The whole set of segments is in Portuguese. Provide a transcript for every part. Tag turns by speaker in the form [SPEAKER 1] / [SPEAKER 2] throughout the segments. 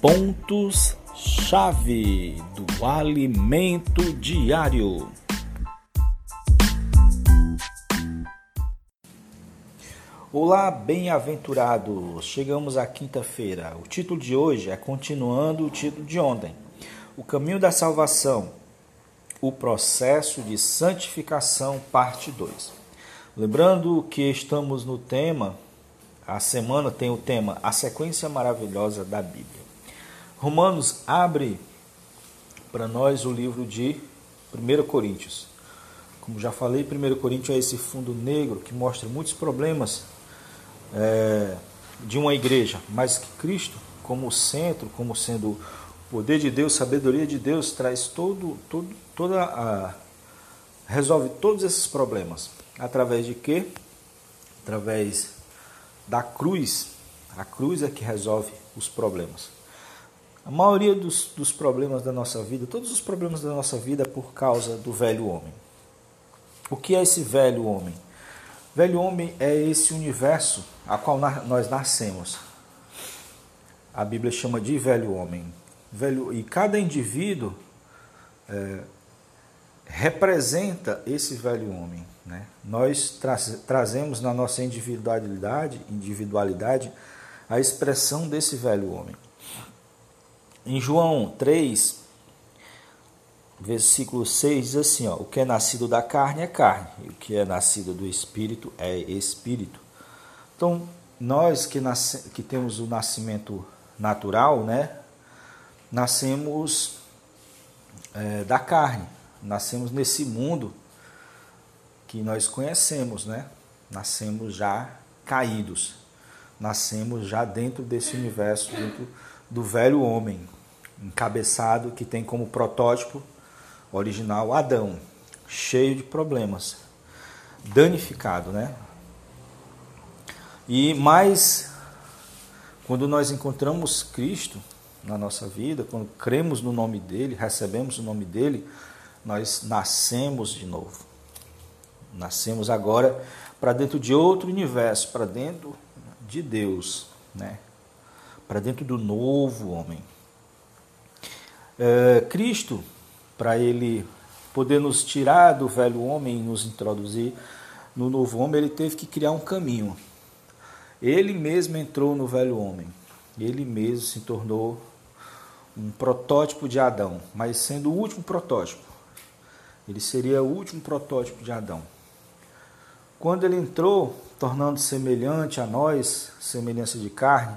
[SPEAKER 1] Pontos-chave do alimento diário. Olá, bem-aventurados! Chegamos à quinta-feira. O título de hoje é continuando o título de ontem: O caminho da salvação, o processo de santificação, parte 2. Lembrando que estamos no tema, a semana tem o tema A Sequência Maravilhosa da Bíblia. Romanos abre para nós o livro de 1 Coríntios. Como já falei, 1 Coríntios é esse fundo negro que mostra muitos problemas é, de uma igreja, mas que Cristo, como centro, como sendo o poder de Deus, sabedoria de Deus, traz todo, todo, toda a. resolve todos esses problemas. Através de quê? Através da cruz. A cruz é que resolve os problemas. A maioria dos, dos problemas da nossa vida, todos os problemas da nossa vida é por causa do velho homem. O que é esse velho homem? Velho homem é esse universo a qual nós nascemos. A Bíblia chama de velho homem. Velho, e cada indivíduo é, representa esse velho homem. Né? Nós tra trazemos na nossa individualidade, individualidade a expressão desse velho homem. Em João 3, versículo 6 diz assim: ó, O que é nascido da carne é carne, e o que é nascido do espírito é espírito. Então, nós que, nasce, que temos o nascimento natural, né, nascemos é, da carne, nascemos nesse mundo que nós conhecemos, né? Nascemos já caídos, nascemos já dentro desse universo, dentro do velho homem, encabeçado, que tem como protótipo original Adão, cheio de problemas, danificado, né? E mais, quando nós encontramos Cristo na nossa vida, quando cremos no nome dele, recebemos o nome dele, nós nascemos de novo. Nascemos agora para dentro de outro universo, para dentro de Deus, né? para dentro do novo homem. É, Cristo, para ele poder nos tirar do velho homem e nos introduzir no novo homem, ele teve que criar um caminho. Ele mesmo entrou no velho homem. Ele mesmo se tornou um protótipo de Adão, mas sendo o último protótipo. Ele seria o último protótipo de Adão. Quando ele entrou, tornando semelhante a nós, semelhança de carne,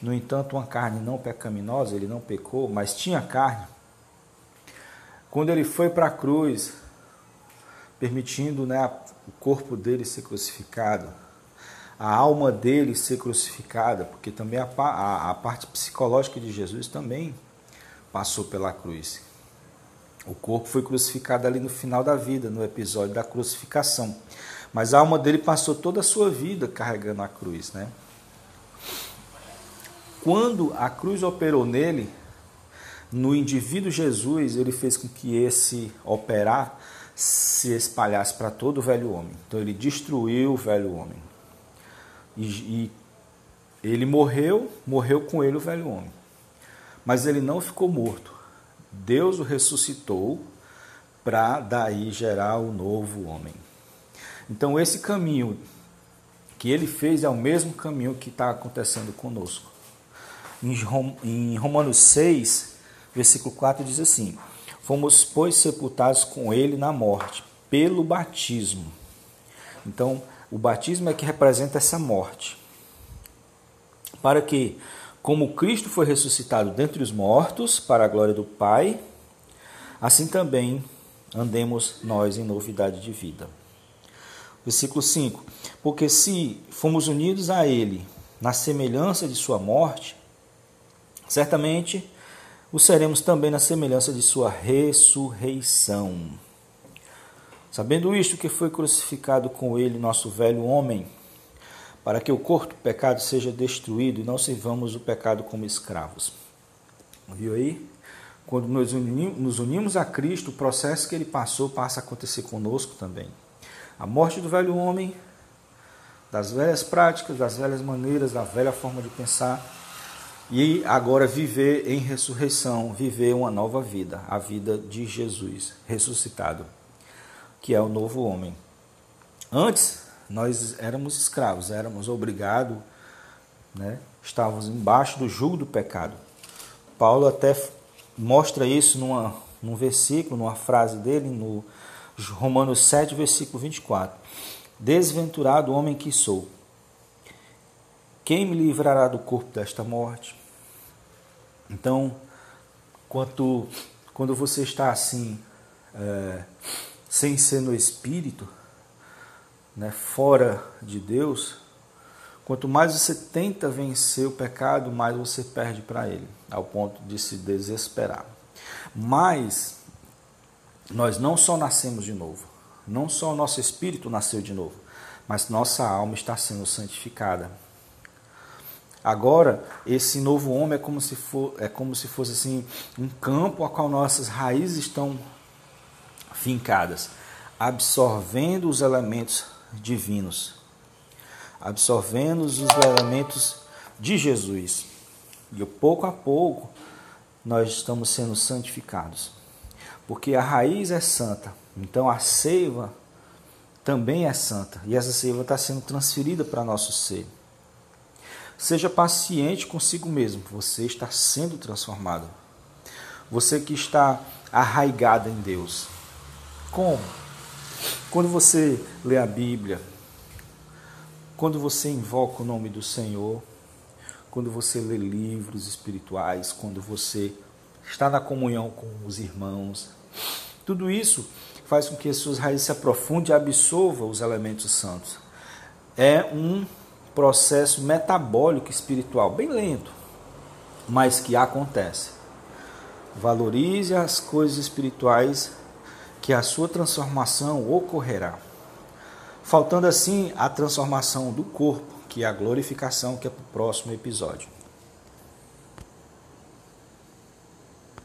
[SPEAKER 1] no entanto, uma carne não pecaminosa, ele não pecou, mas tinha carne. Quando ele foi para a cruz, permitindo né, o corpo dele ser crucificado, a alma dele ser crucificada, porque também a, a, a parte psicológica de Jesus também passou pela cruz. O corpo foi crucificado ali no final da vida, no episódio da crucificação. Mas a alma dele passou toda a sua vida carregando a cruz, né? Quando a cruz operou nele, no indivíduo Jesus, ele fez com que esse operar se espalhasse para todo o velho homem. Então ele destruiu o velho homem. E, e ele morreu, morreu com ele o velho homem. Mas ele não ficou morto. Deus o ressuscitou para daí gerar o novo homem. Então esse caminho que ele fez é o mesmo caminho que está acontecendo conosco. Em Romanos 6, versículo 4 diz assim: Fomos, pois, sepultados com ele na morte, pelo batismo. Então, o batismo é que representa essa morte. Para que, como Cristo foi ressuscitado dentre os mortos, para a glória do Pai, assim também andemos nós em novidade de vida. Versículo 5: Porque se fomos unidos a Ele na semelhança de Sua morte, Certamente o seremos também na semelhança de sua ressurreição. Sabendo isto, que foi crucificado com ele nosso velho homem, para que o corpo do pecado seja destruído e não sirvamos o pecado como escravos. Viu aí? Quando nos unimos, a Cristo, o processo que ele passou passa a acontecer conosco também. A morte do velho homem, das velhas práticas, das velhas maneiras, da velha forma de pensar, e agora viver em ressurreição, viver uma nova vida, a vida de Jesus ressuscitado, que é o novo homem. Antes, nós éramos escravos, éramos obrigados, né? estávamos embaixo do jugo do pecado. Paulo até mostra isso numa, num versículo, numa frase dele, no Romanos 7, versículo 24. Desventurado homem que sou, quem me livrará do corpo desta morte? Então, quanto, quando você está assim, é, sem ser no espírito, né, fora de Deus, quanto mais você tenta vencer o pecado, mais você perde para ele, ao ponto de se desesperar. Mas nós não só nascemos de novo, não só o nosso espírito nasceu de novo, mas nossa alma está sendo santificada Agora, esse novo homem é como se, for, é como se fosse assim um campo a qual nossas raízes estão fincadas, absorvendo os elementos divinos, absorvendo os elementos de Jesus. E pouco a pouco nós estamos sendo santificados. Porque a raiz é santa, então a seiva também é santa, e essa seiva está sendo transferida para nosso ser. Seja paciente consigo mesmo, você está sendo transformado. Você que está arraigado em Deus. Como? Quando você lê a Bíblia, quando você invoca o nome do Senhor, quando você lê livros espirituais, quando você está na comunhão com os irmãos, tudo isso faz com que as suas raízes se aprofundem e absorvam os elementos santos. É um processo metabólico espiritual, bem lento, mas que acontece. Valorize as coisas espirituais que a sua transformação ocorrerá. Faltando assim a transformação do corpo, que é a glorificação, que é para o próximo episódio.